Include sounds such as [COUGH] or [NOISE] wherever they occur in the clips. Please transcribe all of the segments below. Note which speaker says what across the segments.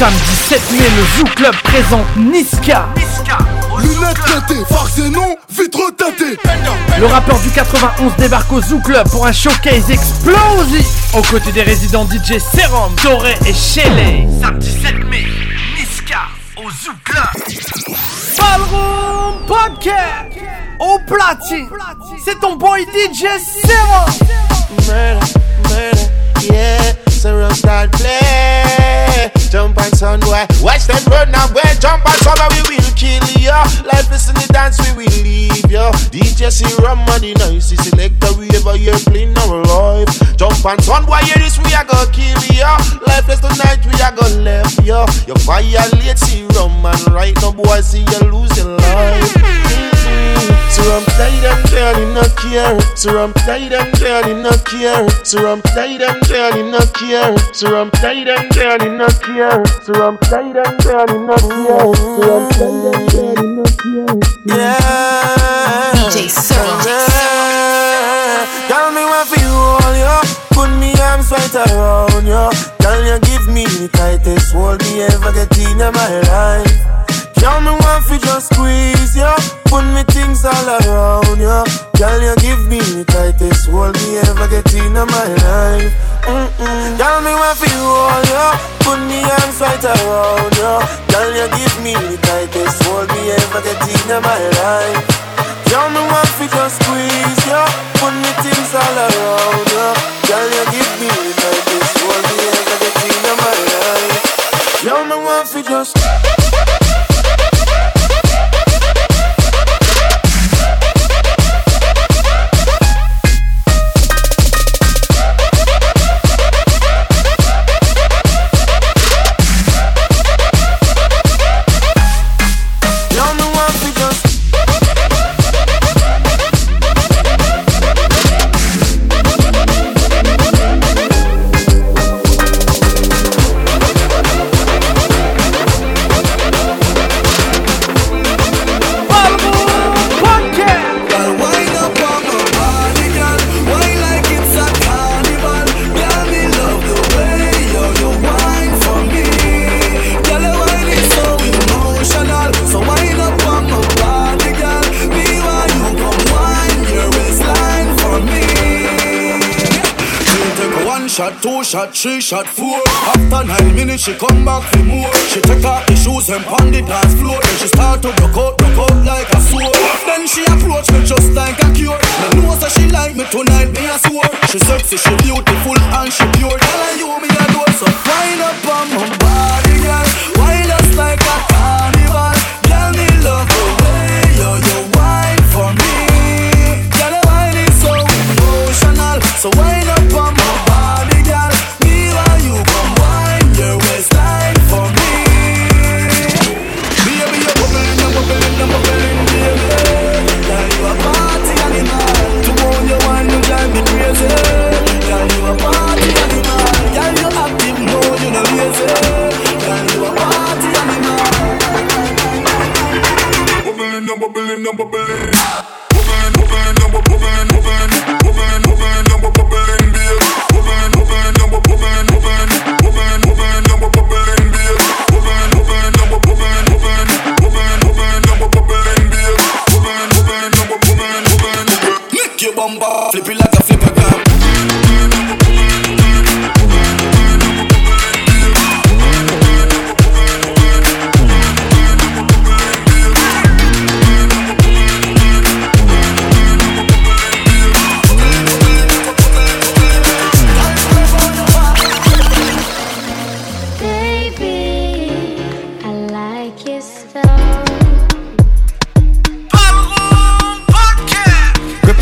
Speaker 1: Samedi 7 mai, le Zoo Club présente Niska.
Speaker 2: Lunettes teintées, farce et non, vitre teintée.
Speaker 1: Le rappeur du 91 débarque au Zoo Club pour un showcase explosif aux côtés des résidents DJ Serum, Toré et Shelley. Samedi 7 mai, Niska au Zoo Club. Ballroom Podcast au platine. C'est ton boy DJ Serum.
Speaker 3: Murder, murder, yeah. Serum start play. Jump on son boy, watch them run away. Jump on boy, we will kill ya. Life is in the dance, we will leave ya. DJ Serum money nice, select the wherever you're playing our life. Jump on son boy, hear this, we are gonna kill ya. Life is tonight, we are gonna left ya. You violate Serum man, right now boy, see you your life. I'm tight and girl, you not care. I'm tight and girl, you not care. I'm tight and girl, you not care. So I'm tight and girl, you not care. So I'm tight and girl, you not care. So I'm tight and girl, you not care. Yeah.
Speaker 4: DJ Serum.
Speaker 3: Tell me what for you all you Put me arms right around you Tell you give me the tightest hold me ever get in my life Tell me what for just squeeze you Put me things all around you Tell you give me the tightest hold me ever get in my life. Mm-mm. Tell me what for you all you Put me arms right around you Tell you give me the tightest hold me ever get in my life. Tell me what fi just squeeze ya Put me things all around ya Girl, you give me the tightest hold me ever get in my life. Tell me what fi just
Speaker 5: shot, three shot, four. After nine minutes, she come back for more. She take off the shoes and pound the dance floor. Then she start to rock out, rock out like a sword. Then she approach me just like a cure. Me know that she like me tonight, me a swore. She sexy, she beautiful and she pure. Girl, and you me a do so. Wind up on my body,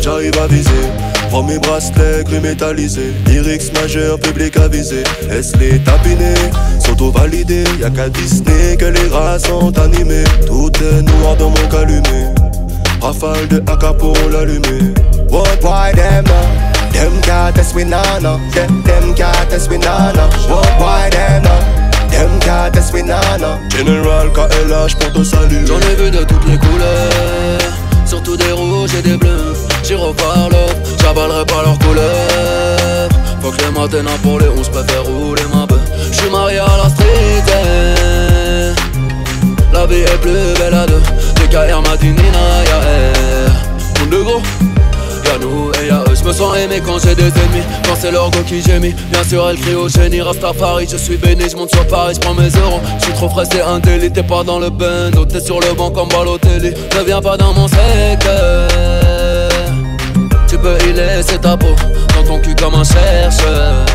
Speaker 6: J'arrive à viser Prends mes bracelets gris métallisés Lyrics majeurs, public avisé Est-ce les tapinés Sont validés Y'a qu'à Disney que les rats sont animés Tout est noir dans mon calumet Rafale de AK pour l'allumer
Speaker 7: What why them now? Them can't test we nah no. Them them can't test we. What why them now? Them can't test we nah no.
Speaker 6: General KLH pour te saluer
Speaker 8: J'en ai vu de toutes les couleurs, surtout des rouges et des bleus. J'irai par l'or, j'avalerai pas leur couleur. Faut que les matins pour les 11 préfère rouler ma beuh. J'suis marié à la street. eh. La vie est plus belle à deux. DKR Madinina, y'a R. Monde de gros. Y'a nous et y'a eux, je me sens aimé quand j'ai des ennemis Quand c'est leur go qui gémit Bien sûr elle crie au génie Rastafari, je suis béni, je monte sur Paris, je prends mes euros Je suis trop frais, c'est un délit, t'es pas dans le bando T'es sur le banc comme Balotelli Ne viens pas dans mon secteur Tu peux y laisser ta peau Dans ton cul comme un chercheur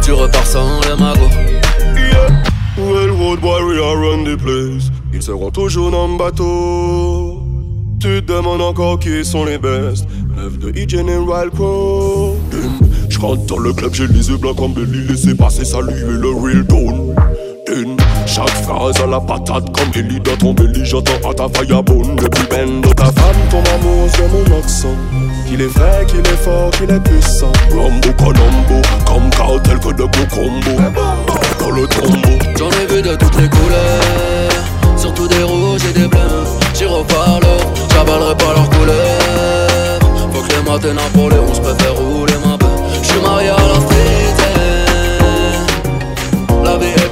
Speaker 8: Tu repars sans le magot
Speaker 6: Railroad warrior run the place. Ils seront toujours dans le bateau. Tu te demandes encore qui sont les best. Neuf de E General Crow. Je rentre dans le club, j'ai les yeux blancs comme Belly. Laissez passer, saluer le real tone. Chaque phrase à la patate comme Ellie dans ton belly. J'entends à ta firebone le plus bend de ta femme. Ton amour sur mon accent. Qu'il est vrai, qu'il est fort, qu'il est puissant. Rambo Colombo, comme cartel que de beaux combos. Dans le tombeau.
Speaker 8: J'en ai vu de toutes les couleurs Surtout des rouges et des bleus J'y reparle, j'avalerai pas leur couleur Faut que les matins pour les 11 préfère rouler ma beuh J'suis marié à la street. La vie est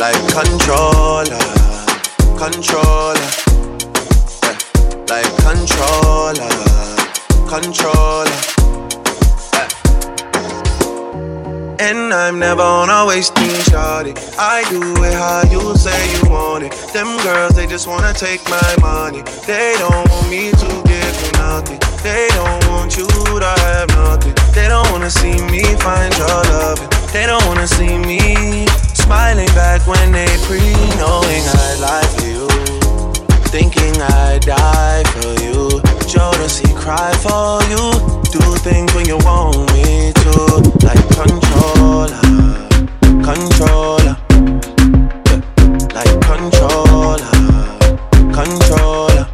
Speaker 3: like controller, controller, yeah. like controller, controller. yeah. And I'm never on a wasting shawty. I do it how you say you want it. Them girls, they just wanna take my money. They don't want me to give you nothing. They don't want you to have nothing. They don't wanna see me find your loving. They don't wanna see me smiling back when they pre knowing I lie for you. Thinking I die for you. Jodeci cry for you. Do things when you want me to. Like controller, controller. Yeah. Like controller, controller.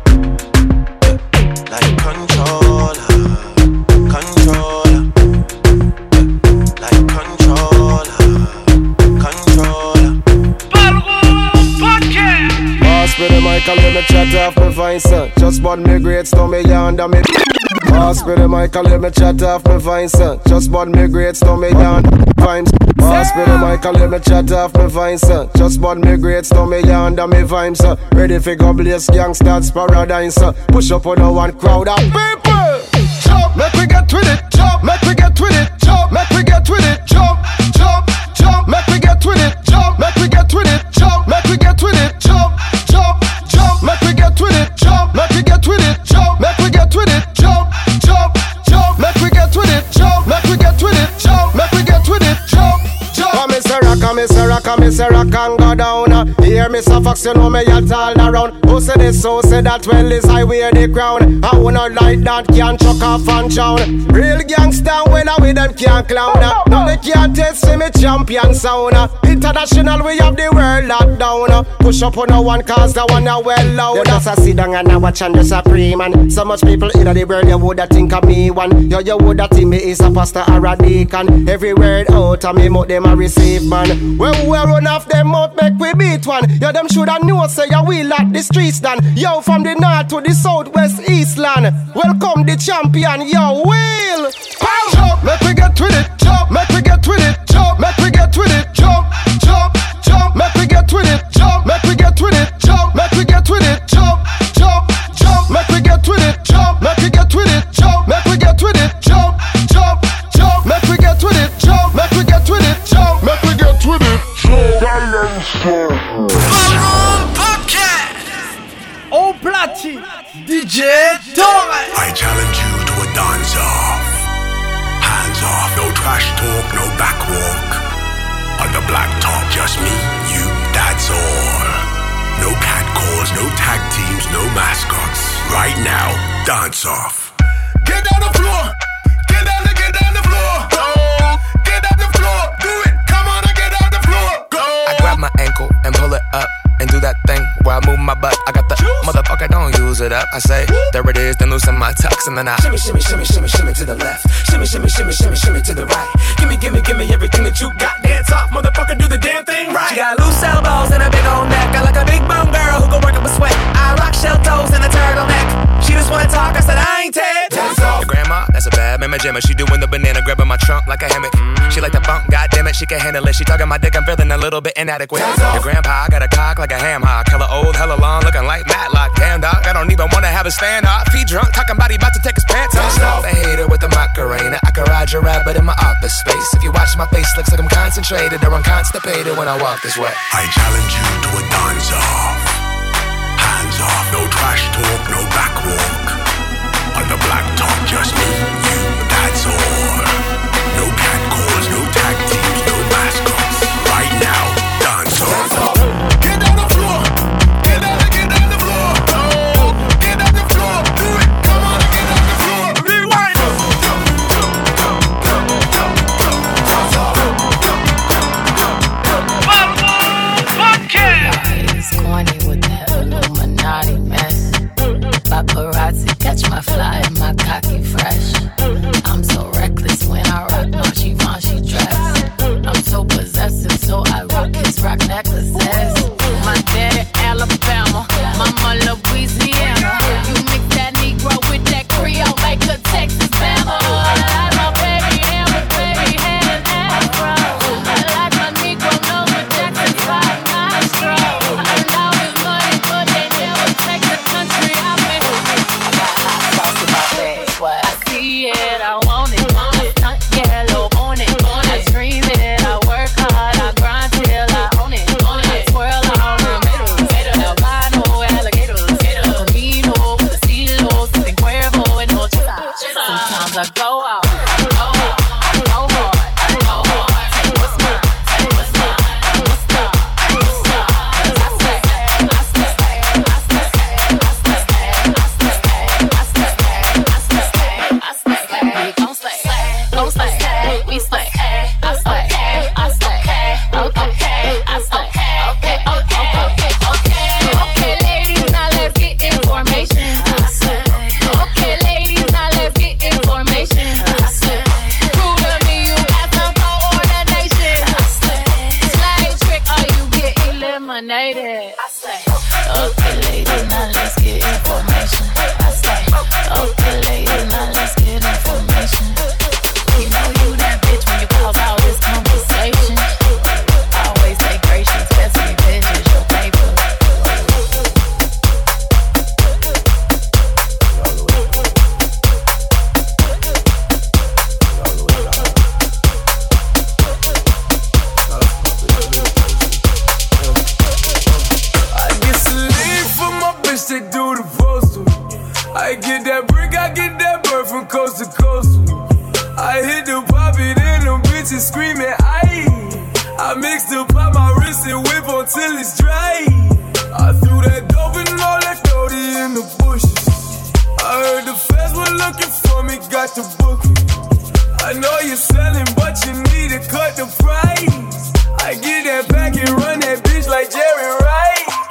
Speaker 9: Pass me the mic and let me chat off my vine, son. Just bought me don't me yonder me. Pass me the mic and let me chat off my vine, son. Just bought me don't me yonder vines. Pass me the mic and let me chat off my vine, son. Just bought me don't me yonder me vibes, son. Ready for go gangsters paradise. Push up on the one crowd of people. Jump, make we get with it. Jump, make we get with it. Jump, make we get with it. Jump, jump, jump, make we get with it. Come Mr. Rock and go down. Hear me so fox, you know me all all around. Who say this, so say that, well, is I wear the crown. I wanna like that, can't chuck off and chown. Real gangster, when I with them can't clown. Now they can't test me champion sound. International, we have the world locked down. Push up on no one, cause the one are well loud. Just a sit down and I watch and the pray, man. So much people in the world, you woulda think of me one. Yo, you woulda think me is a pastor or a deacon. Every word out of me, mouth them a receive, man. When we run off them mouth, make we beat one. Yo, them shoulda know, say, you will at the streets done. Yo, from the north to the south, west, east land. Welcome the champion, yo, Will. Jump, make we get with it. Jump, make we get with it. Jump, make we get with it. Jump, jump, jump, make we get with it. Jump, make we get with it. Jump, make we get with it. Jump, jump, jump, make we get with it. Jump, make we get with it. Jump, make we get with it. Jump, jump, jump, make we get with it. Jump, make we get with it. Jump, make we get with it.
Speaker 10: Au platine, DJ Torres.
Speaker 11: I challenge you to a dance off. Hands off, no trash talk, no back walk. On the black top, just me, you, that's all. No cat calls, no tag teams, no mascots. Right now, dance off.
Speaker 2: Get down the floor. Get down the, get down the floor. Go. Get down the floor. Do it. Come on and get down the floor. Go.
Speaker 12: I grab my ankle and pull it up and do that thing where I move my butt. I got the motherfucker, don't use it up. I say, there it is, then loosen my tux and then I
Speaker 13: Shimmy, shimmy, shimmy, shimmy, shimmy to the left. Shimmy, shimmy, shimmy, shimmy, shimmy to the right. Gimme, gimme, gimme everything that you got. Dance off, motherfucker, do the damn thing right.
Speaker 12: She got loose elbows and a big old neck. I like a big bone girl who can work up a sweat. I rock shell toes and a turtleneck. She just wanna talk, I said I ain't Ted.
Speaker 13: Dance
Speaker 12: Your grandma, that's a bad mama jammer. She doing the banana, grabbing my trunk like a hammock. Mm. She like the funk, goddamn it, she can handle it. She talking my dick, I'm feeling a little bit inadequate. Your grandpa got a cock like a ham hock. Hella old, hella long, looking like Matlock. Damn dog, I don't even wanna have a stand up. He drunk, talking about he about to take his pants off. The hater with the Macarena. I can ride your rap, but in my office space. If you watch my face, looks like I'm concentrated or I'm constipated when I walk this way.
Speaker 11: I challenge you to a dance off. Hands off, no trash talk, no back walk. On the black top, just me, I
Speaker 2: get
Speaker 14: that brick, I get that bird from coast to coast. I hit the poppy, then them bitches screaming, I I mix the pop, my wrist and whip until it's dry. I threw that dope and all that dirty in the bushes. I heard the feds were looking for me, got the booking. I know you're selling, but you
Speaker 2: need to cut the price. I get that back and run that bitch like Jerry Rice.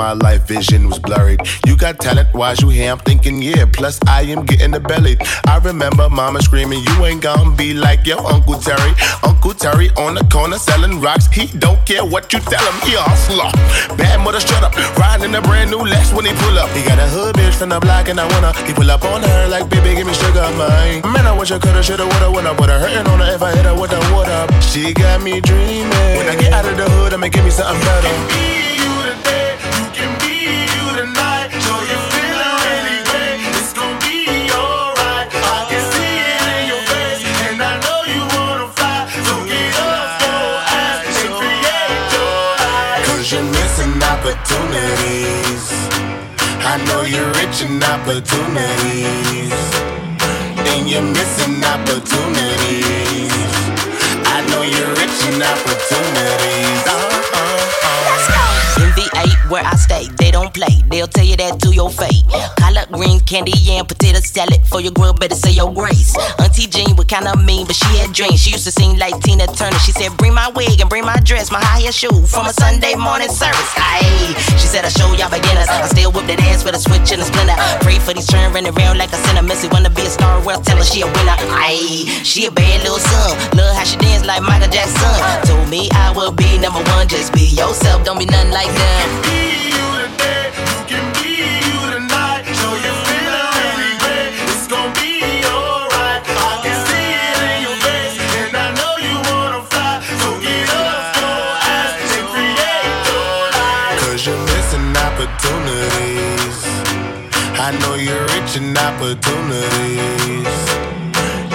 Speaker 2: My
Speaker 15: life vision was blurred. You got talent, why's you here? I'm thinking, yeah. Plus, I am getting the belly. I remember mama screaming, You ain't gonna be like your Uncle Terry. Uncle Terry on the corner selling rocks. He don't care what you tell him, he a hustler. Bad mother, shut up. Riding in a brand new Lex when he pull up. He got a hood bitch from the block and I wanna. He pull up on her like, baby, give me sugar, man. Man, I wish I coulda, shoulda, woulda, woulda, woulda. Hurting on her if I hit her with a water. She got me dreaming. When I get out of the hood, I'ma give me something better. Opportunities. I know you're rich in opportunities. And you're missing opportunities. I know you're rich in opportunities. Uh-huh.
Speaker 16: MV8 where I stay, they don't play. They'll tell you that to your face. Collard greens, candy, and potato salad. For your grill, better say your grace. Auntie Jean was kinda mean, but she had dreams. She used to sing like Tina Turner. She said, Bring my wig and bring my dress, my high heel shoe from a Sunday morning service. Aye, she said, I show y'all beginners. I still whip that ass with a switch and a splinter. Pray for these churn, running around like a sinner. Missy wanna be a star, well, tell her she a winner. Aye, she a bad little son. Love how she dance like Michael Jackson. Told me I would be number one. Just be yourself, don't be nothing like them.
Speaker 15: I can see it in your face, and I know you're missing opportunities. I know you're rich in opportunities.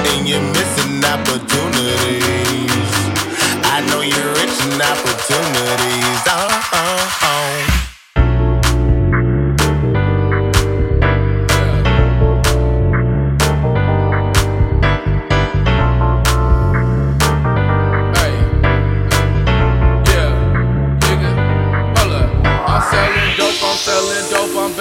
Speaker 15: And you're missing opportunities. I know you're rich in opportunities. Oh.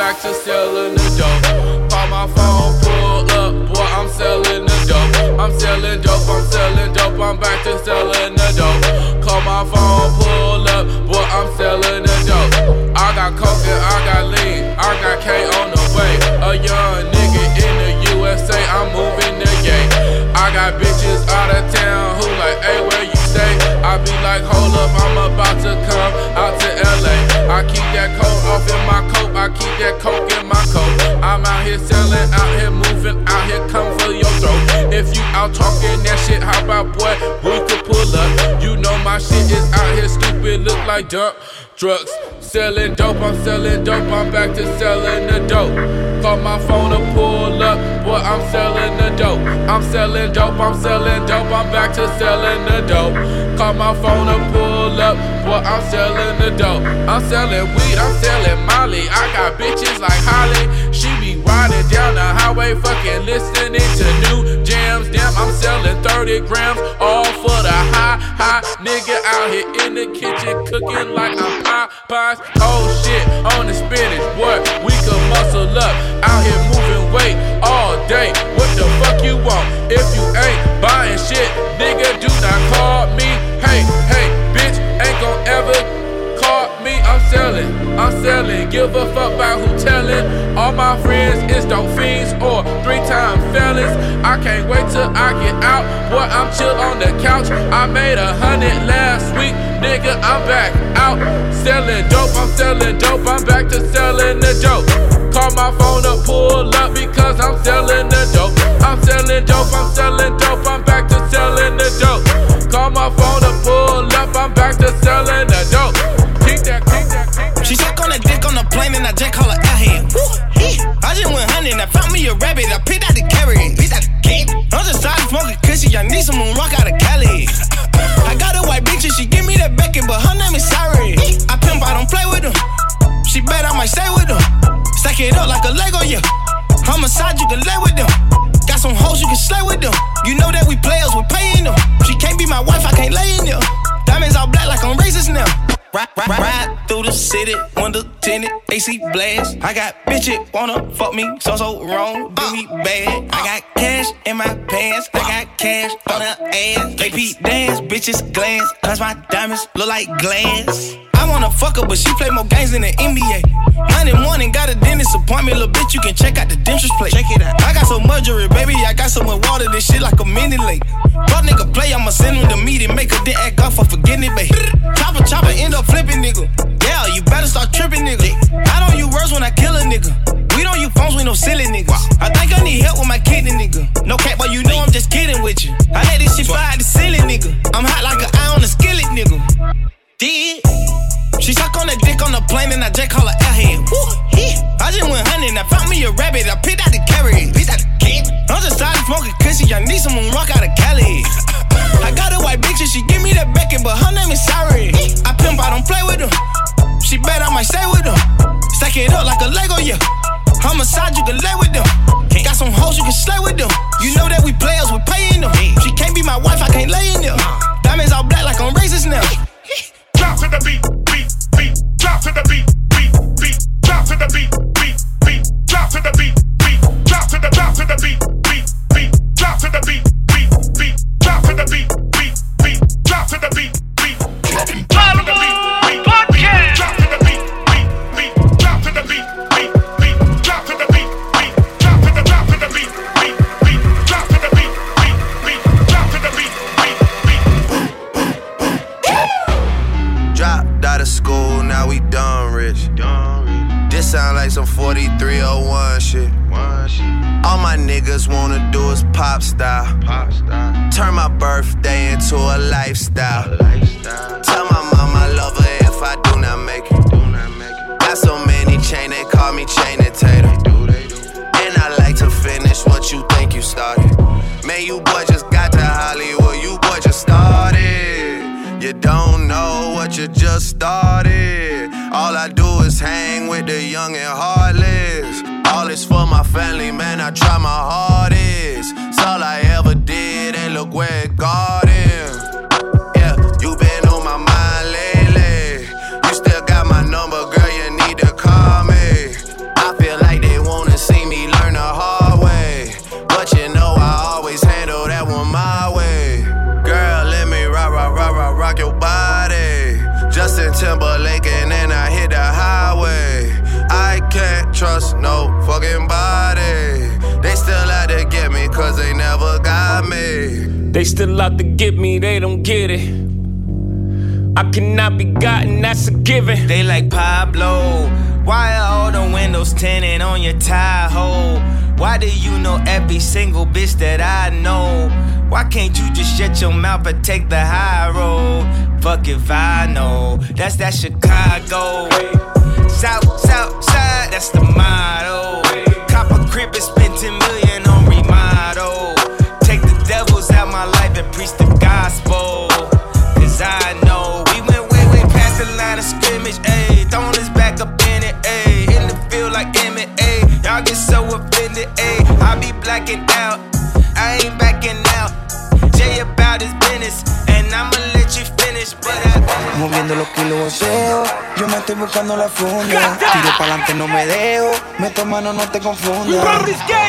Speaker 17: Back to selling the dope. Call my phone, pull up, boy, I'm selling the dope. I'm selling dope, I'm selling dope, I'm back to selling the dope. Call my phone, pull up, boy, I'm selling the dope. I got coke and I got lean, I got K on the way. A young nigga in the USA, I'm moving the gate. I got bitches out of town who like, hey, where you stay? I be like, hold up, I'm about to come out to LA. I keep that coat off in my coat, I keep that coke in my coat. I'm out here selling, out here moving, out here come for your throat. If you out talking that shit, how about boy, we could pull up. You know my shit is out here stupid, look like dump drugs. Selling dope, I'm selling dope, I'm back to selling the dope. Call my phone to pull up, boy, I'm selling the dope. I'm selling dope, I'm selling dope, I'm back to selling the dope. Call my phone to pull up, boy, I'm selling the dope. I'm selling weed, I'm selling Molly. I got bitches like Holly. She riding down the highway, fucking listening to new jams. Damn, I'm selling 30 grams, all for the high, high. Nigga out here in the kitchen cooking like I'm Popeyes. Oh shit, on the spinach, boy, we can muscle up. Out here moving weight all day. What the fuck you want? If you ain't buying shit, nigga, do not call me. Hey, hey, bitch, ain't gon' ever call me. I'm selling, I'm selling. Give a fuck about who tellin'. All my friends is dope fiends or three time felons. I can't wait till I get out. Boy, I'm chill on the couch. I made a hundred last week. Nigga, I'm back out. Selling dope, I'm selling dope. I'm back to selling the dope. Call my phone up, pull up because I'm selling the dope. I'm selling dope, I'm selling dope. I'm back to selling the dope. Call my phone up, pull up. I'm back to selling the dope.
Speaker 18: Plane and I just call her. Woo. I just went hunting, I found me a rabbit, I picked out the carrot. Picked out the. I'm just tired of smoking cushy, I need some moon rock out of Cali. I got a white bitch and she give me that Beckett, but her name is Sari. I pimp, I don't play with them. She bet I might stay with them. Stack it up like a Lego, yeah. Homicide, you can lay with them. Got some hoes, you can slay with them. You know that we players, we paying Ride, ride, ride through
Speaker 3: the city, window tinted, AC blast. I got bitches wanna fuck me, so so wrong, do me bad. I got cash in my pants, I got cash on her ass. AP dance, bitches glance, cause my diamonds look like glass. I wanna fuck her, but she play more games than the NBA. Monday morning, got a dentist appointment, little bitch. You can check out the dentist plate. Check it out. I got so much jewelry, baby. I got so much water, this shit like a mini lake. Fuck nigga play, I'ma send him the meeting, make her then act off for forgetting it, babe. Chopper, chopper, end up flipping, nigga. Yeah, you better start tripping, nigga. I don't use words when I kill a nigga. We don't use phones with no silly niggas. I think I need help with my kidney, nigga. No cap, but you know I'm just kidding with you. I let this shit fly the ceiling, nigga. I'm hot like an eye on a skillet, nigga. Did. She suck on that dick on the plane and I just call her airhead. Woo, yeah. I just went hunting, I found me a rabbit, I picked out the carrot. Picked out the kid. I'm just tired of smoking cushy, I need someone rock out of Cali. [LAUGHS]
Speaker 19: cannot be gotten, that's a given.
Speaker 3: They like Pablo. Why are all the windows tinted on your Tahoe? Why do you know every single bitch that I know? Why can't you just shut your mouth and take the high road? Fuck if I know. That's that Chicago. South, south side, that's the motto. Cop a crib and spend 10 million on remodel. Take the devils out my life and preach the gospel. Cause I
Speaker 20: los kilos voceo, yo me estoy buscando la funda. Tiro pa'lante, no me dejo. Meto mano, no te confundas.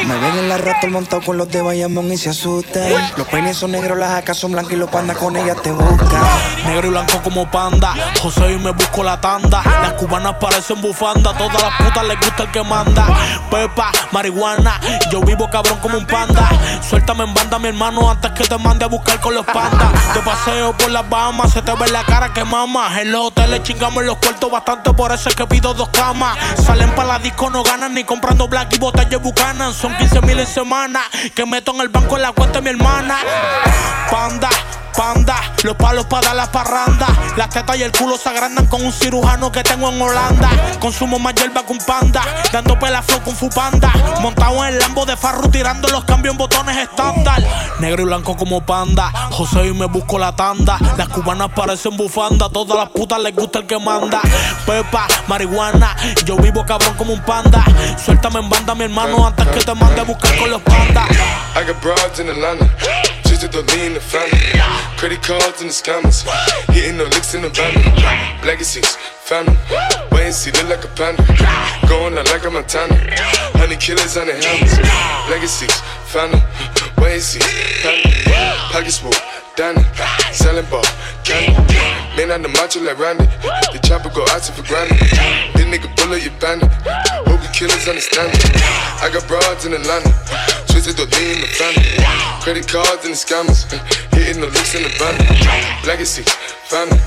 Speaker 20: Me ven en la rata montado con los de Bayamón y se asustan. Los peines son negros, las acas son blancas y los pandas con ellas te buscan.
Speaker 19: Negro y blanco como panda. José y me busco la tanda. Las cubanas parecen bufanda. Todas las putas les gusta el que manda. Pepa, marihuana. Yo vivo cabrón como un panda. Suéltame en banda, mi hermano, antes que te mande a buscar con los pandas. De paseo por las Bahamas, se te ve la cara que mama. En los hoteles chingamos en los cuartos bastante, por eso es que pido dos camas. Salen para la disco, no ganan ni comprando black y botellas bucanan. Son 15 mil en semana. Que meto en el banco en la cuenta de mi hermana. Panda. Panda, los palos para dar la parranda. Las tetas y el culo se agrandan con un cirujano que tengo en Holanda. Consumo más hierba que un panda, dando pelaflow con fupanda. Montado en el lambo de Farru, tirando los cambios en botones estándar. Negro y blanco como panda, José y me busco la tanda. Las cubanas parecen bufanda, todas las putas les gusta el que manda. Pepa, marihuana, yo vivo cabrón como un panda. Suéltame en banda, mi hermano, antes que te mande a buscar con los pandas.
Speaker 21: I got broads in Atlanta, the family. Credit cards and the scammers. Hitting the licks in the van. Legacies, phantom. Wait and see, look like a panda. Going out like a Montana. Honey killers on the helmets. Legacies, phantom. Wait and see, panda. Pockets full, Danny. Selling ball, candy. Man on the macho like Randy. The chopper go out for granted. This nigga bullet, you bandit. Hope you killers understand it. I got broads in Atlanta. Twisted the in the family. Credit cards and the scammers. [LAUGHS] Hitting the looks in the van. Legacy, family.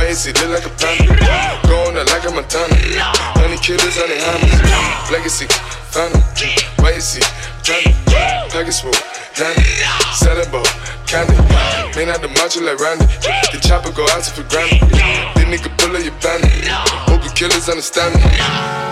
Speaker 21: Wait and see, look like a panda. Going out like a Montana. Honey killers on the hammers. Legacy, family. Wait and see, family. Package full, Danny. Selling candy. Man out the macho like Randy. The chopper go out for granted. This nigga up your bandit. Hope you killers understand me.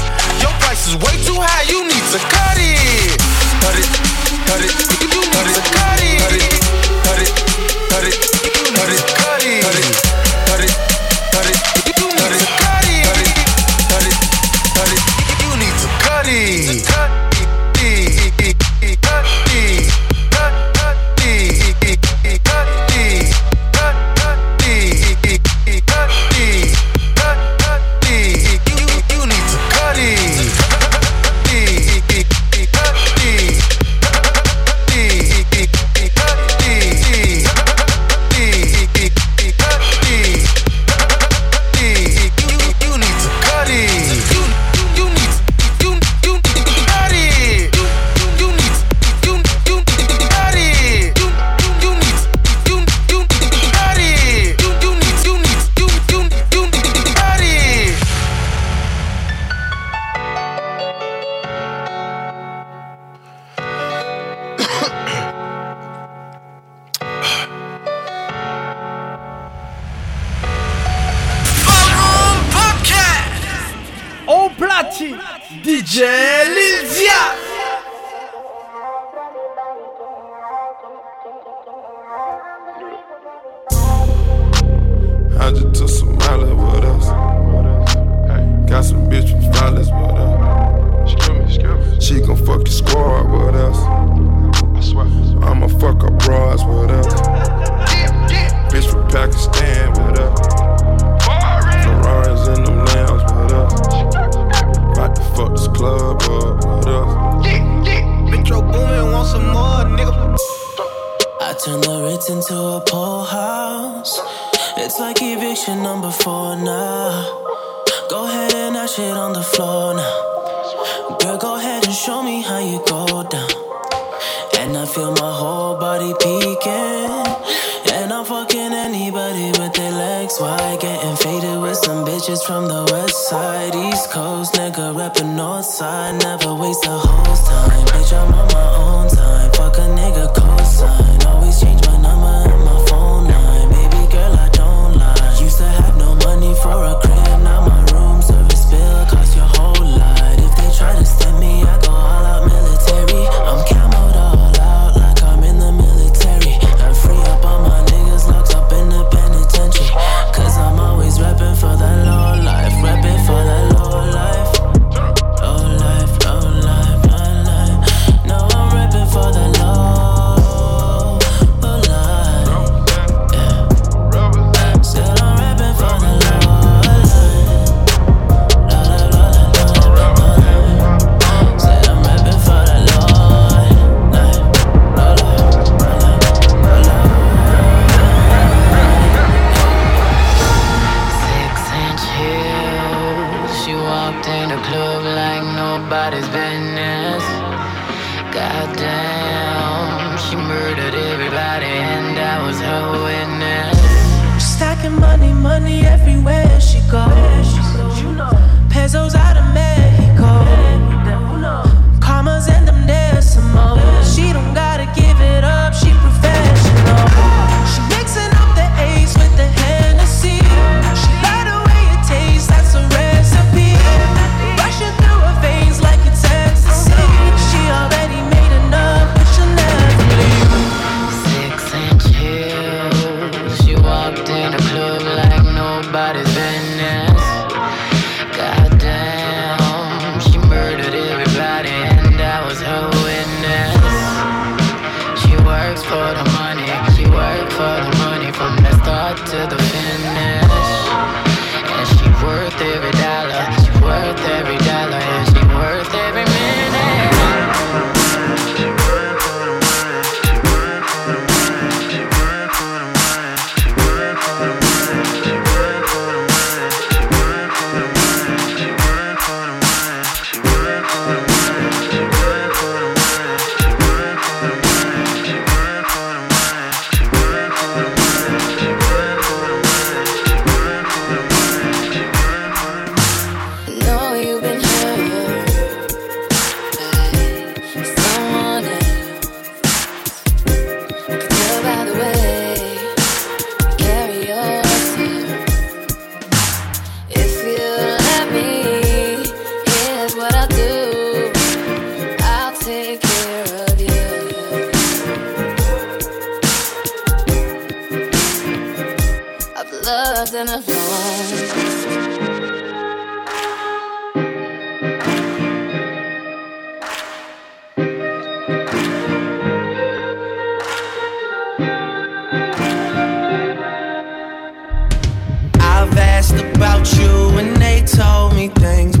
Speaker 22: Price is way too high, you need to cut it. Cut it, cut it, you cut it, cut it, cut
Speaker 23: it,
Speaker 24: loved and
Speaker 3: asked about you and they told me things,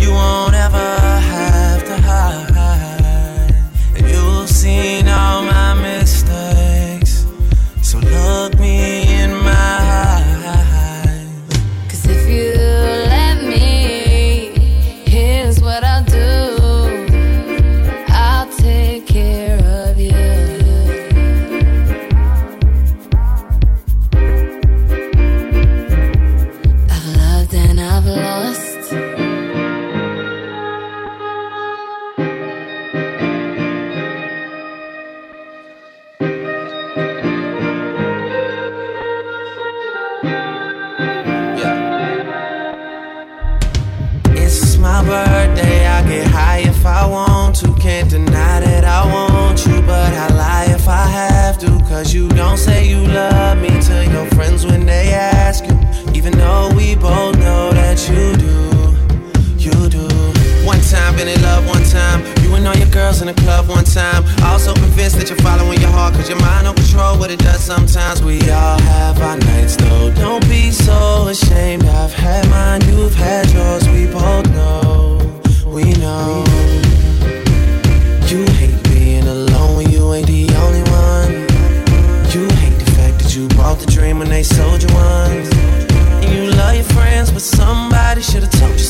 Speaker 3: You won't ever have to hide. And you've seen all my
Speaker 24: Cause you
Speaker 3: don't say you love me to your friends when they ask you. Even though we both know that you do, you do. One time, been in love one time. You and all your girls in the club one time. Also convinced that you're following your heart, cause your mind don't control what it does sometimes. We all have our nights though. Don't be so ashamed. I've had mine, you've had yours. We both know, we know. The dream when they sold you one. And you love your friends, but somebody should've told you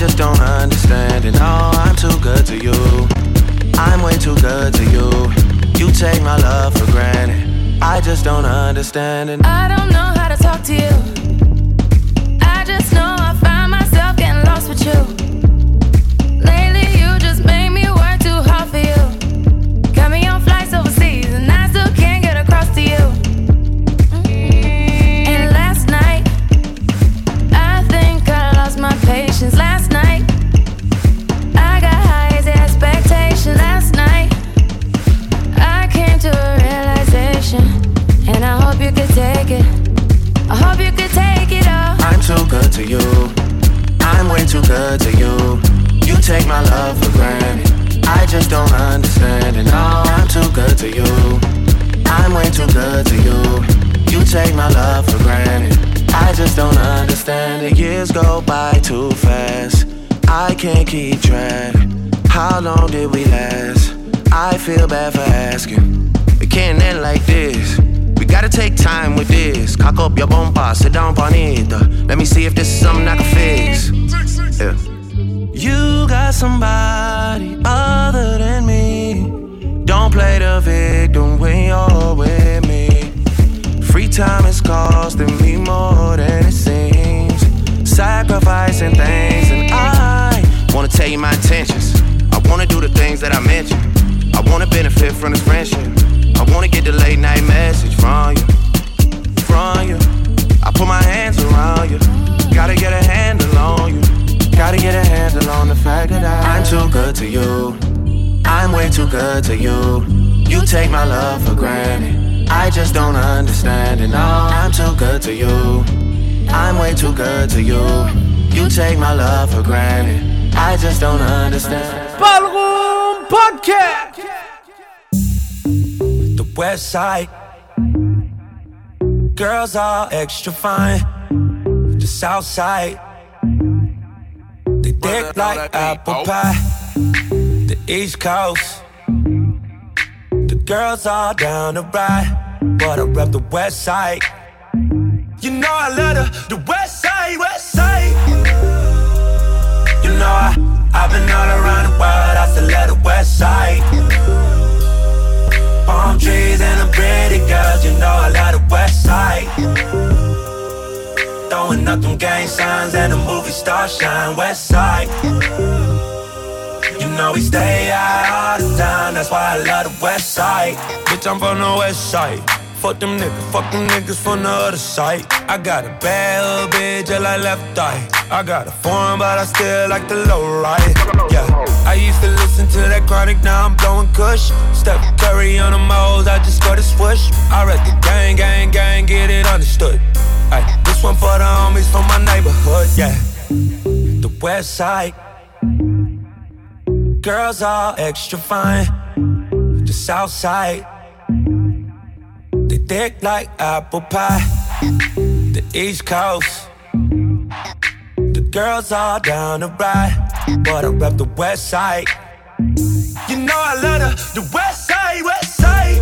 Speaker 15: just don't understand it. No, oh, I'm too good to you. I'm way too good to you. You take my love for granted. I just don't understand it.
Speaker 3: I don't know how to talk to you. Take
Speaker 15: my love for granted. I just don't understand.
Speaker 10: Ballroom Podcast.
Speaker 15: The west side. Girls are extra fine. The south side. They thick like apple pie. The east coast. The girls are down to ride. But I rep the west side. You know I love the, the west side, west side. Know I, I've been all around the world. I still love the west side. Palm trees and the pretty girls, you know I love the west side. Throwing up them gang signs and the movie star shine, west side. You know we stay out all the time, that's why I love the west side. Bitch, I'm from the west side. Fuck them niggas, fuck them niggas from the other side. I got a bad bitch, just like left eye. I got a foreign, but I still like the low right. Yeah, I used to listen to that chronic, now I'm blowing kush. Steph Curry on the moles, I just got a swoosh. I read the gang, gang, gang, get it understood. Ay, this one for the homies from my neighborhood, yeah. The west side. Girls are extra fine. The south side. They thick like apple pie. The east coast. The girls are down to ride. But I rep the west side. You know I love the, the west side, west side.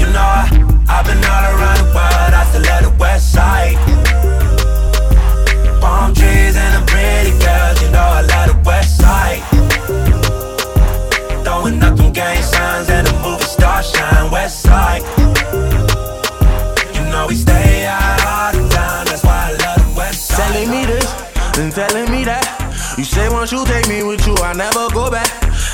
Speaker 15: You know I, I've been all around the world. I still love the west side. Palm trees and the pretty girls. You know I love the west side. Throwing up them gang signs and the movie star shine, west side. You know we stay out all the time. That's why I love the west side.
Speaker 25: Telling me this and telling me that. You say once you take me with you, I never go back.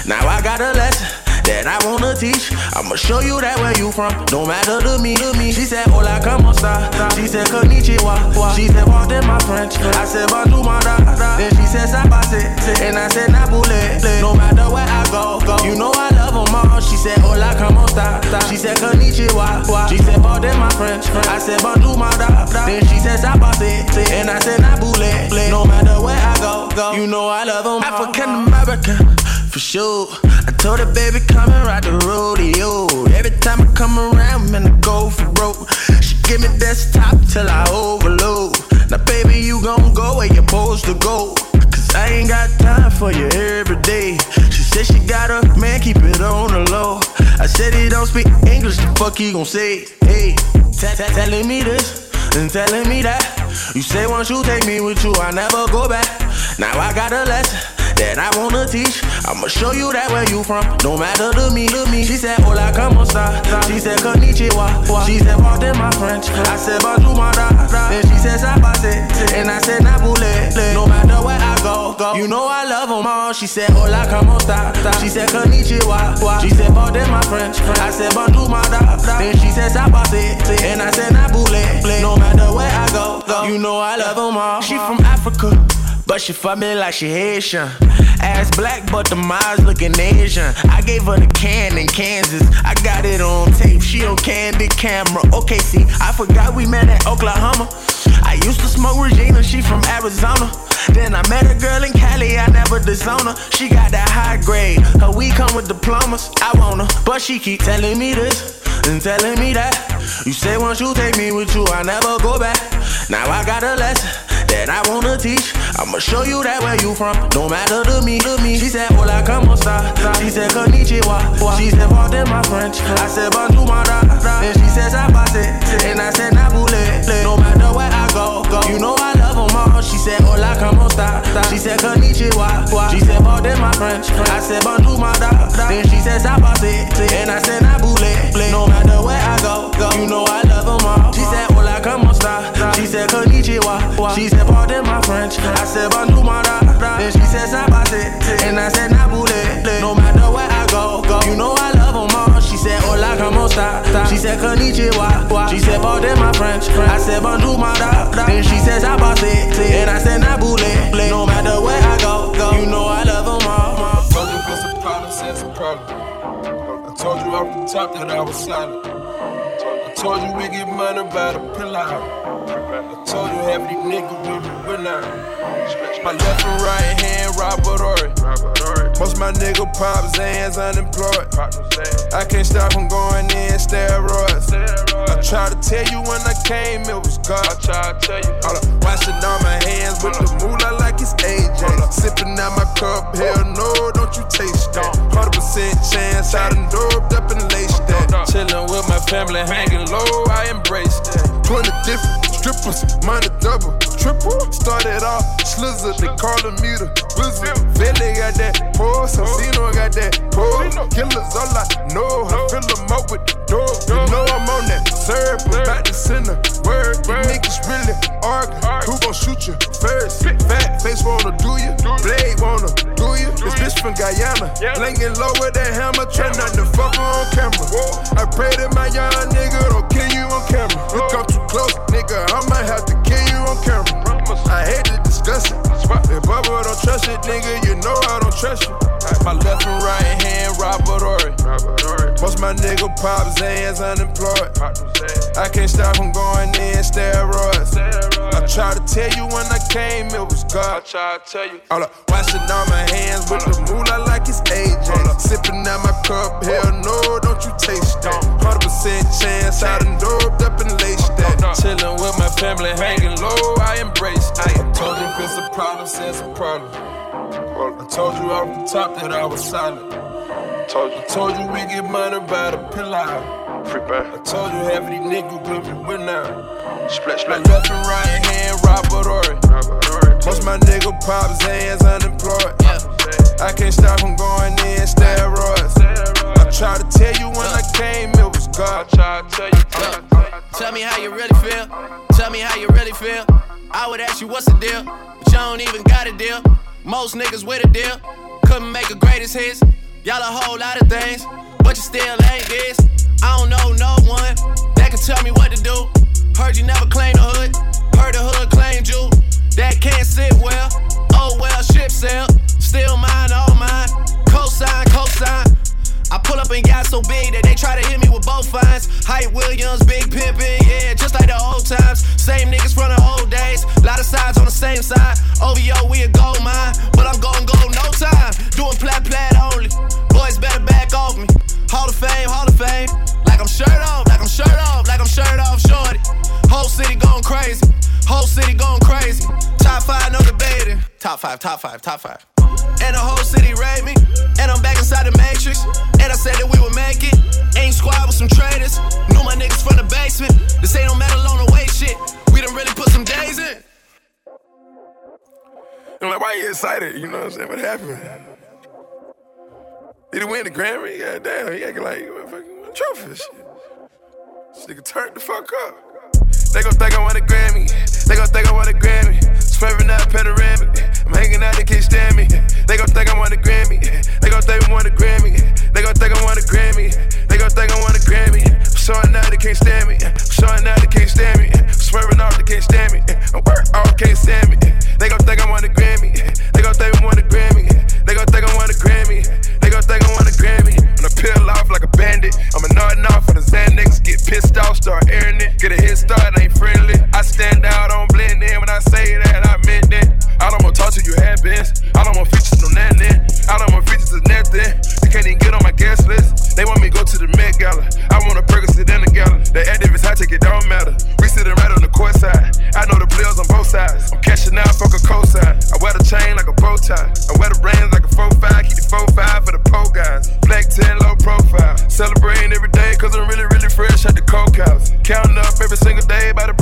Speaker 25: Now I got a lesson that I wanna teach. I'ma show you that where you from. Don't matter to me, to me. She said, Hola, como esta? She said, Konnichiwa. She said, Pardon my French. I said, Bonjour, my da. Then she said,
Speaker 3: pase. And I said, Nabule. No matter where I go, go. You know I love them all. She said, Hola, como esta? She said, Konnichiwa. She said, Pardon my French. I said, Bonjour, my da. Then she said, Sabase. And I said, Nabule. No matter where I go, go. You know I love them African American. For sure, I told her baby come and ride the rodeo. Every time I come around, man, I go for broke. She give me desktop till I overload. Now, baby, you gon' go where you're supposed to go. Cause I ain't got time for you every day. She said she got a man, keep it on the low. I said he don't speak English, the fuck he gon' say? Hey, telling me this and telling me that. You say once you take me with you, I never go back. Now I got a lesson that I wanna teach. I'ma show you that where you from, no matter to me, to me. She said, Hola, como esta? She said, Konnichiwa. She said, Pardon my French. I said, Bonjour, my da. Then she said, Sabase. And I said, Nabule. No matter where I go, go. You know I love them all. She said, Hola, como esta? She said, Konnichiwa. She said, Pardon my French. I said, Bonjour, my da. Then she said, Sabase. And I said, Nabule. No matter where I go, go. You know I love them all. She from Africa. But she fuck me like she Haitian. Ass black, but the eyes looking Asian. I gave her the can in Kansas. I got it on tape. She on candid camera. Okay, see, I forgot we met at Oklahoma. I used to smoke Regina. She from Arizona. Then I met a girl in Cali. I never disown her. She got that high grade. Her weed come with diplomas. I want her, but she keep telling me this and telling me that. You say once you take me with you, I never go back. Now I got a lesson that I wanna teach. I'ma show you that where you from, no matter to me, to me. She said, Hola, como esta? She said, Konnichiwa. She said, Pardon my French. I said, Bonjour, my da. Then she said, Sabase. And I said, Nabule. No matter where I go, go. You know I. She said, Hola, como esta? She said, Konnichiwa. She said, Pardon my French. I said, Bonjour, my da. Then she said, Sabase. And I said, Nabule. No matter where I go, go. You know I love them all. She said, Hola, como esta? She said, Konnichiwa. She said, Pardon my French. I said, Bonjour, my da. Then she said, Sabase. And I said, Nabule. No matter where I go, go. You know I love all. She said, Hola, como esta? She said, Konnichiwa. She said, Pardon my French. I said, Bonjour, my. Then
Speaker 26: top that I was silent. I told you we get money by the pillow. I told you these niggas with me I. My left and right hand, Robert Horry. Most my nigga pop Zans unemployed. I can't stop from going in steroids. I try to tell you when I came, it was God. I try to tell you. Hold up, washing all my hands with the moolah like it's AJ. Sipping out my cup, hell no, don't you taste that. 100% chance I done doped up and laced that. Chillin' with my family, hanging low, I embrace that. 20 different strippers, money double, triple. Started off slizzer, they callin' me the wizard. Vele got that pose, Santino got that pose. Killers all I know, I fill them up with the dope. You know I'm on that serve, back to center. Word, you niggas really arguing. Who gon' shoot you first? Fat face wanna do you, blade wanna do you. This bitch from Guyana, blingin' low with that hammer, try not to fuck her on camera. I pray that my young nigga don't on camera. You come too close, nigga, I might have to kill you on camera. I hate to discuss it. If Bubba don't trust it, nigga, you know I don't trust you. My left and right hand, Robert Horry. Most my nigga pop Zans unemployed. I can't stop from going in steroids. I try to tell you when I came, it was God. I try to tell you. Hold up, washing all my hands with the moolah like it's AJ. Sipping out my cup, hell no, don't you taste that. 100% chance I done doped up and laced that. Chillin' with my family, hanging low, I embrace that. I told you if it's a problem, say it's a problem. I told you off the top that I was silent. Told you, told you we get money by the pillow. I told you half of these niggas with me with now. Split, split. My left and right hand, Robert Horry. Most my nigga pop Zans unemployed. I can't stop from going in steroids. I try to tell you when I came, it was God. I try to tell you.
Speaker 27: Tell me how you really feel. Tell me how you really feel. I would ask you what's the deal, but you don't even got a deal. Most niggas with a deal couldn't make a greatest hits. Y'all a whole lot of things, but you still ain't this. I don't know no one that can tell me what to do. Heard you never claimed the hood, heard the hood claimed you. That can't sit well. Oh well, ship sail,
Speaker 3: still mine, all mine. Cosign, cosign. I pull up and got so big that they try to hit me with both fines. Hype Williams, big pimpin', yeah, just like the old times. Same niggas from the old days, lot of sides on the same side. OVO, we a gold mine, but I'm gon' gold no time. Doing plat plat only, boys better back off me. Hall of Fame, Hall of Fame, like I'm shirt off, like I'm shirt off, like I'm shirt off, shorty. Whole city going crazy. Whole city going crazy. Top five, no debating. Top five, top five, top five. And the whole city rate me. And I'm back inside the matrix. And I said that we would make it. Ain't squad with some traitors. Knew my niggas from the basement. This ain't no metal on the way shit. We done really put some days in.
Speaker 5: I'm like, why you excited? You know what I'm saying? What happened? Did he win the Grammy? Yeah, damn, he acting like a fucking trophy. This nigga turned the fuck up. They gon' think I want a Grammy. They gon' think I want a Grammy. Swerving out panoramic. I'm hanging out, they can't stand me. They gon' think I want a Grammy. They gon' think I want a Grammy. They gon' think I want a Grammy. They gon' think I want a Grammy. I'm showing out, they can't stand me. I'm showing out, they can't stand me. I'm swerving off, they can't stand me. I'm work off, can't stand me. They gon' think I want a Grammy. They gon' think I want a Grammy. They gon' think I want a Grammy. Gon' think I want a Grammy. When I peel off like a bandit, I'm a nodding off for the Xanax. Get pissed off, start airing it. Get a head start, ain't friendly. I stand out, don't blend in. When I say that, I meant that. I don't want to talk to you, best. I don't want features, no nothing. I don't want features, is nothing. They can't even get on my guest list. They want me to go to the Met Gala. I want a burger, sit in the gala. The activists, I take it, don't matter. We sitting right on the court side. I know the players on both sides. I'm cashing out, fuck a cosign. I wear the chain like a bow tie. I wear the rings like a 4-5. Keep the 4-5 for the pole guys. Black 10, low profile. Celebrating every day, cause I'm really, really fresh at the coke house. Counting up every single day, by to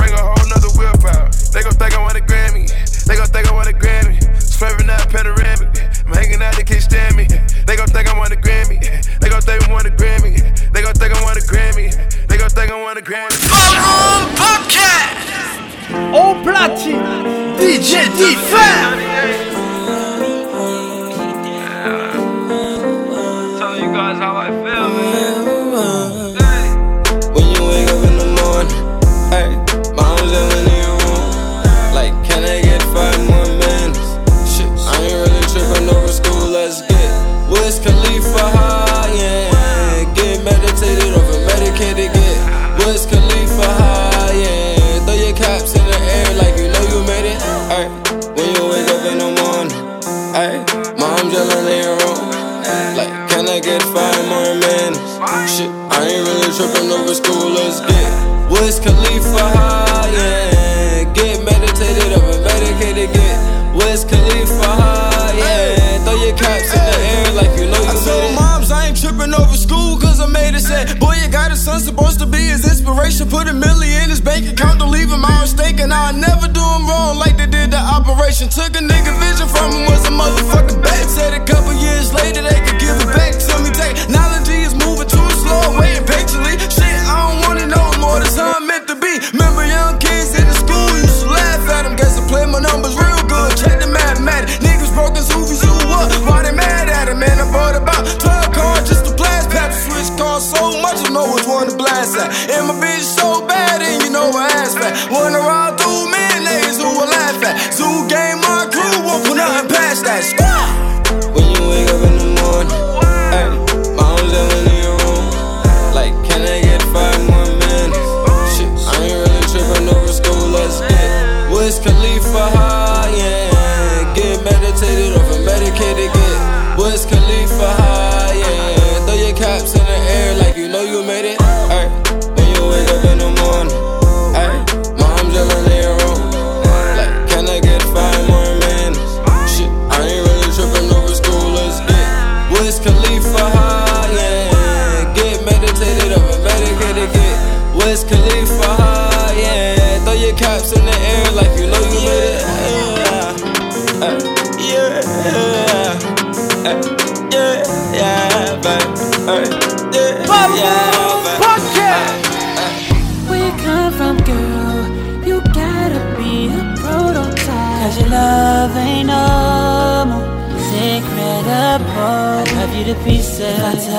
Speaker 28: over medicated, get. Wiz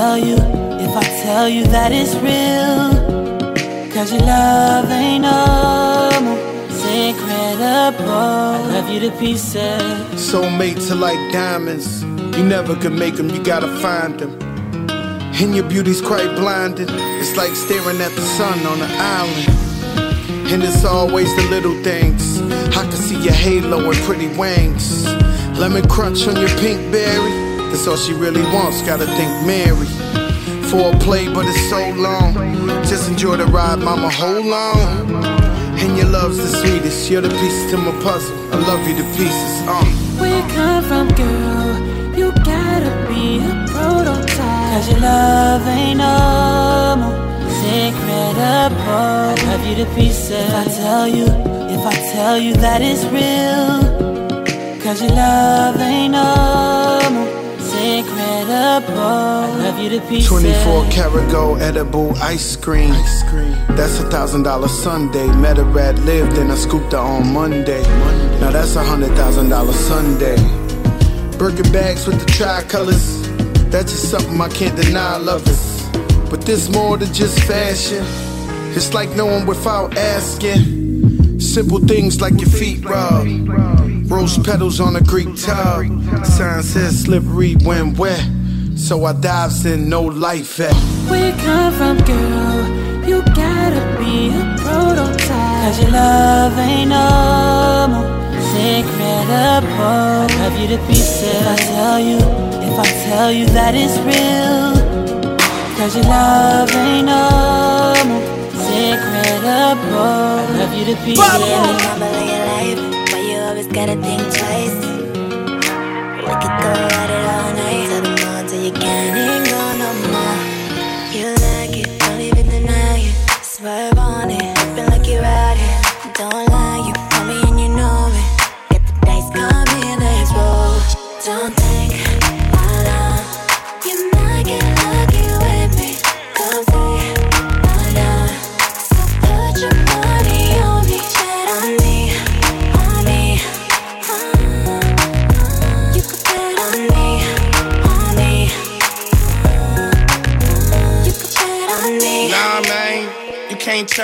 Speaker 22: tell you, if I tell you that it's real. Cause your love ain't normal. It's incredible. I Love you to pieces.
Speaker 29: Soulmates are like diamonds. You never can make them, you gotta find them. And your beauty's quite blinding. It's like staring at the sun on an island. And it's always the little things. I can see your halo and pretty wings. Lemon crunch on your Pinkberry. That's all she really wants. Gotta think Mary. For a play, but it's so long. Just enjoy the ride, mama. Hold on. And your love's the sweetest. You're the piece to my puzzle. I love you to pieces. Uh.
Speaker 22: Where you come from, girl? You gotta be a prototype. Cause your love ain't normal. Incredible. I love you to pieces. If I tell you, if I tell you that it's real. Cause your love ain't normal.
Speaker 29: 24 karat gold edible ice cream. That's a thousand dollar Sunday. Met a rat lived and I scooped her on Monday. Now that's a hundred thousand dollar Sunday. Birkin bags with the tricolors. That's just something I can't deny, lovers. But this more than just fashion. It's like knowing without asking. Simple things like your feet rub. Rose petals on a Greek tub. Sign says slippery when wet. So I dives in, no life at.
Speaker 22: Where you come from, girl? You gotta be a prototype. Cause your love ain't normal. Incredible. I love you to pieces. If I tell you, if I tell you that it's real. Cause your love ain't normal. Incredible. I love you to pieces.
Speaker 30: Mama, love your life, but you always gotta think twice. We could go at it all night, till the morning till you can't even go no more. You like it, don't even deny it. Swerve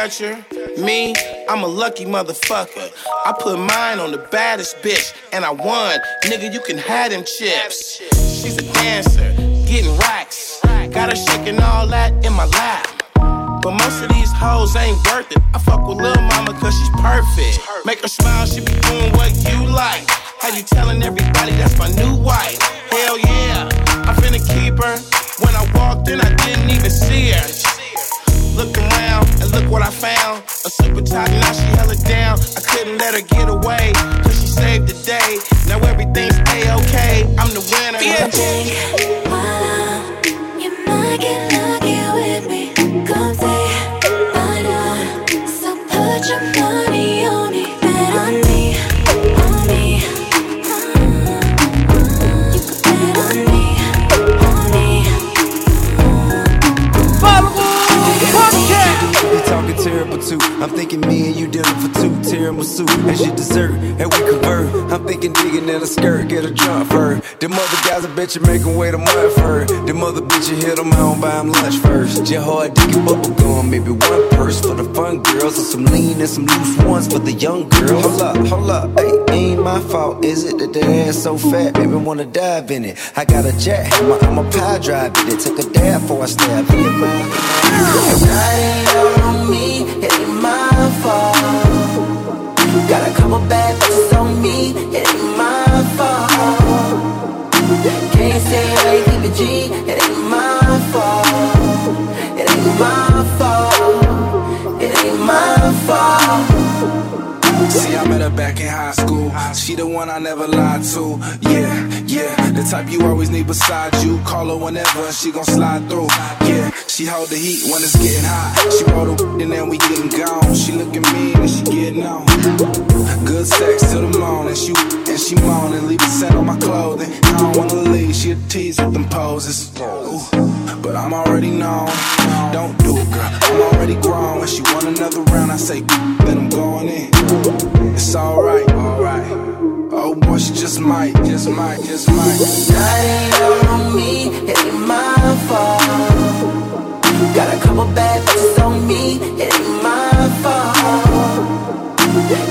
Speaker 30: Me,
Speaker 18: I'm a lucky motherfucker. I put mine on the baddest bitch, and I won. Nigga, you can have them chips. She's a dancer, getting racks. Got her shaking all that in my lap. But most of these hoes ain't worth it. I fuck with Lil Mama cause she's perfect. Make her smile, she be doing what you like. How you telling everybody that's my new wife? Hell yeah, I'm finna keep her. When I walked in, I didn't even see her. Look around look what I found. A super top, now she held it down. I couldn't let her get away, cause she saved the day. Now everything's a-okay. I'm the winner.
Speaker 30: You might get lucky with me. Come say
Speaker 31: two tiramisu as you dessert, and we convert. I'm thinking digging in a skirt, get a jump for her. Them other guys, I bet you make 'em wait a month for her. Them other bitches hit 'em home, buy 'em lunch first. Your hard digging bubble gum, maybe one purse for the fun girls, and some lean and some loose ones for the young girls. Hold up, hold up, hey, ain't my fault, is it that that ass so fat, baby wanna dive in it? I got a jet, I'm a, I'm a pie drive in it. Take a dab before I stab in your mouth.
Speaker 23: That ain't all on me, it ain't my fault. Got a couple bad bitches on me, it ain't my fault. Can't say I ain't keep it G, it ain't my fault. It ain't my fault. It ain't my fault.
Speaker 5: See, I met her back in high school. She the one I never lied to. Yeah, yeah. The type you always need beside you. Call her whenever she gon' slide through. Yeah, she hold the heat when it's getting hot. She roll the and then we getting gone. She looking mean and she getting on. Good sex till the morning. She and she moaning, leave a scent on my clothing. I don't wanna leave. She a tease with them poses. Ooh, but I'm already known. Don't do it, girl. I'm already grown. When she want another round, I say, then I'm going in. It's alright, alright. Oh boy, she just might, just might, just might.
Speaker 23: That on me, it ain't my fault. Got a couple bad bitches on me, it ain't my fault.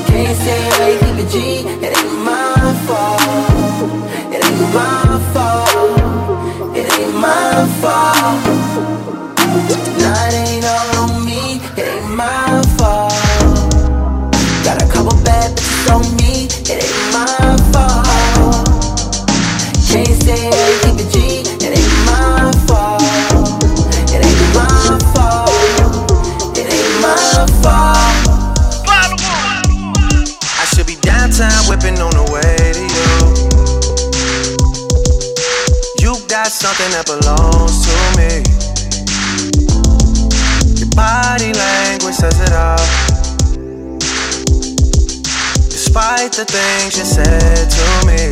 Speaker 23: Can't say I keep it G, it ain't my fault. It ain't my fault. It ain't my fault.
Speaker 32: Tonight ain't
Speaker 3: all. Something that belongs to me. Your body language says it all. Despite the things you said to me.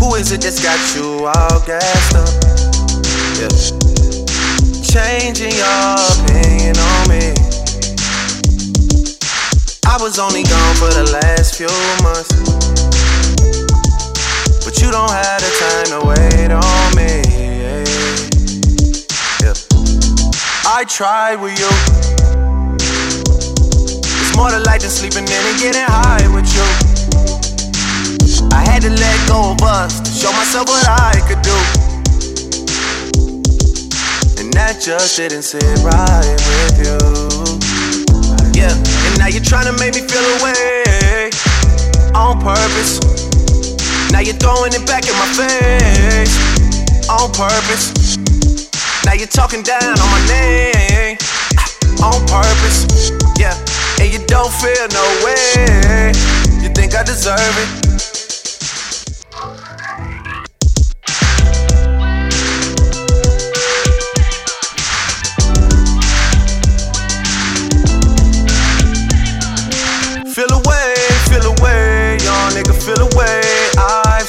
Speaker 3: Who is it that's got you all gassed up? Yeah. Changing your opinion on me. I was only gone for the last few months. You don't have the time to wait on me. Yeah. I tried with you. It's more to life than sleeping in and getting high with you. I had to let go of us to show myself what I could do. And that just didn't sit right with you. Yeah, and now you're trying to make me feel away on purpose. Now you're throwing it back in my face on purpose. Now you're talking down on my name on purpose. Yeah, and you don't feel no way. You think I deserve it?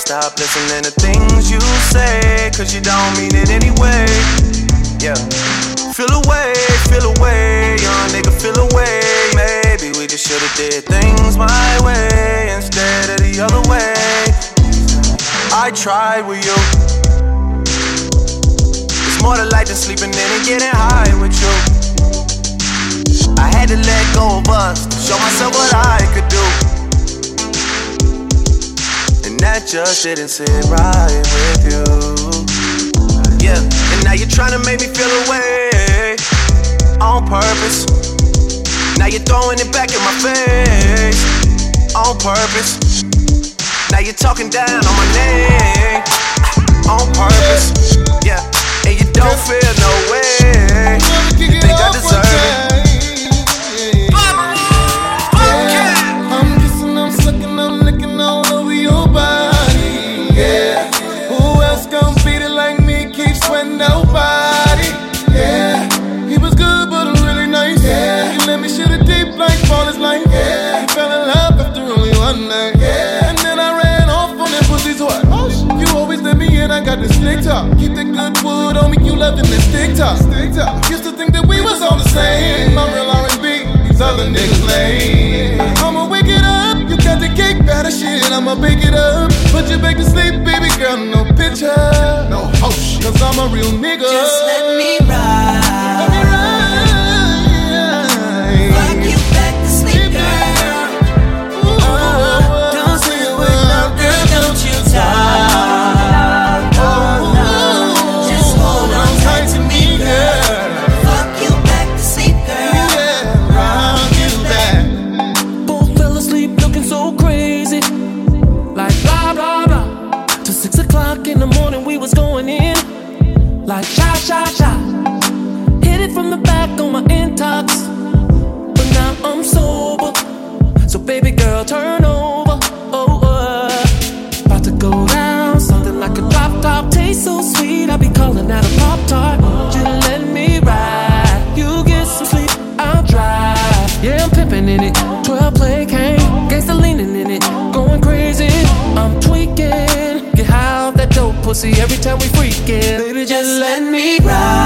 Speaker 3: I've listening to things you say, cause you don't mean it anyway. Yeah. Feel away, feel away, young nigga, feel away. Maybe we just should've did things my way instead of the other way. I tried with you. It's more to life than sleeping in and getting high with you. I had to let go of us show myself what I could do. And that just didn't sit right with you. Yeah, and now you're trying to make me feel away on purpose. Now you're throwing it back in my face on purpose. Now you're talking down on my name on purpose. Yeah, and you don't feel no way. You think I deserve it?
Speaker 33: This stick top. Keep the good wood on me, you loving this stick top. Stick top. Used to think that we was on the same. I'm real R&B, these other niggas lame. I'ma wake it up, you got the cake batter shit, I'ma bake it up. Put you back to sleep, baby girl, no picture. No host, cause I'm a real nigga.
Speaker 32: Just let me ride.
Speaker 23: Pussy every time we freaking. Baby, just let me ride.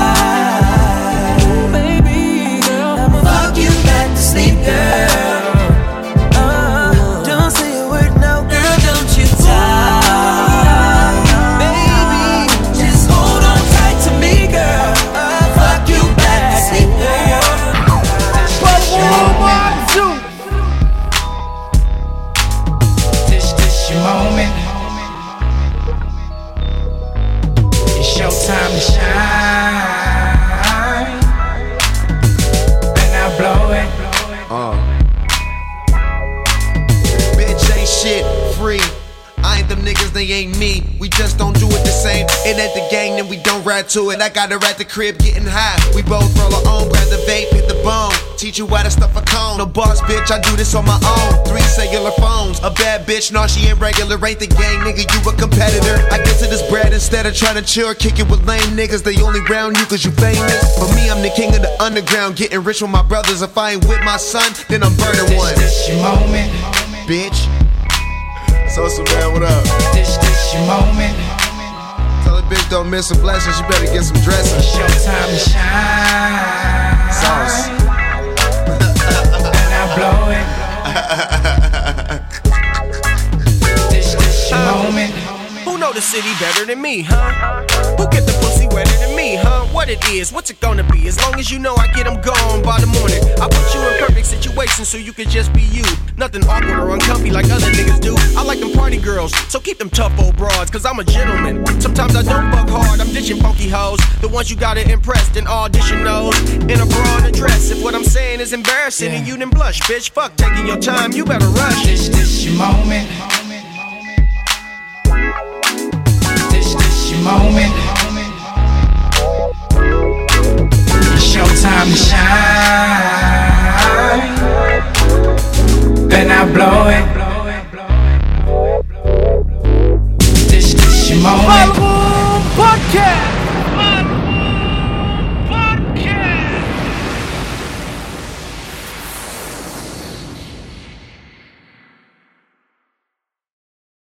Speaker 32: To
Speaker 34: it. I got her at the crib getting high. We both roll our own, grab the vape, hit the bone. Teach you how to stuff a cone. No boss, bitch, I do this on my own. Three cellular phones. A bad bitch, no, she ain't regular. Ain't the gang, nigga, you a competitor. I get to this bread instead of trying to chill. Kick it with lame niggas, they only round you cause you famous. For me, I'm the king of the underground. Getting rich with my brothers. If I ain't with my son, then I'm burning one.
Speaker 35: This your moment,
Speaker 34: bitch. So, so man, what up?
Speaker 35: This, this your moment.
Speaker 34: Tell bitch don't miss a blessing, she better get some dressing.
Speaker 35: It's your time to shine.
Speaker 34: Sauce.
Speaker 35: and I blow it. This, this your moment.
Speaker 3: Who know the city better than me, huh? Who get the What it is, what's it gonna be? As long as you know I get them gone by the morning. I put you in perfect situations so you can just be you. Nothing awkward or uncomfy like other niggas do. I like them party girls, so keep them tough old broads, cause I'm a gentleman. Sometimes I don't fuck hard, I'm ditching funky hoes. The ones you gotta impress, then audition those. In a bra and a dress, if what I'm saying is embarrassing and you didn't blush, bitch, fuck taking your time, you better rush.
Speaker 35: This, this your moment. This, this your moment. Time to shine. Then I blow it. This, this your moment.
Speaker 10: Podcast.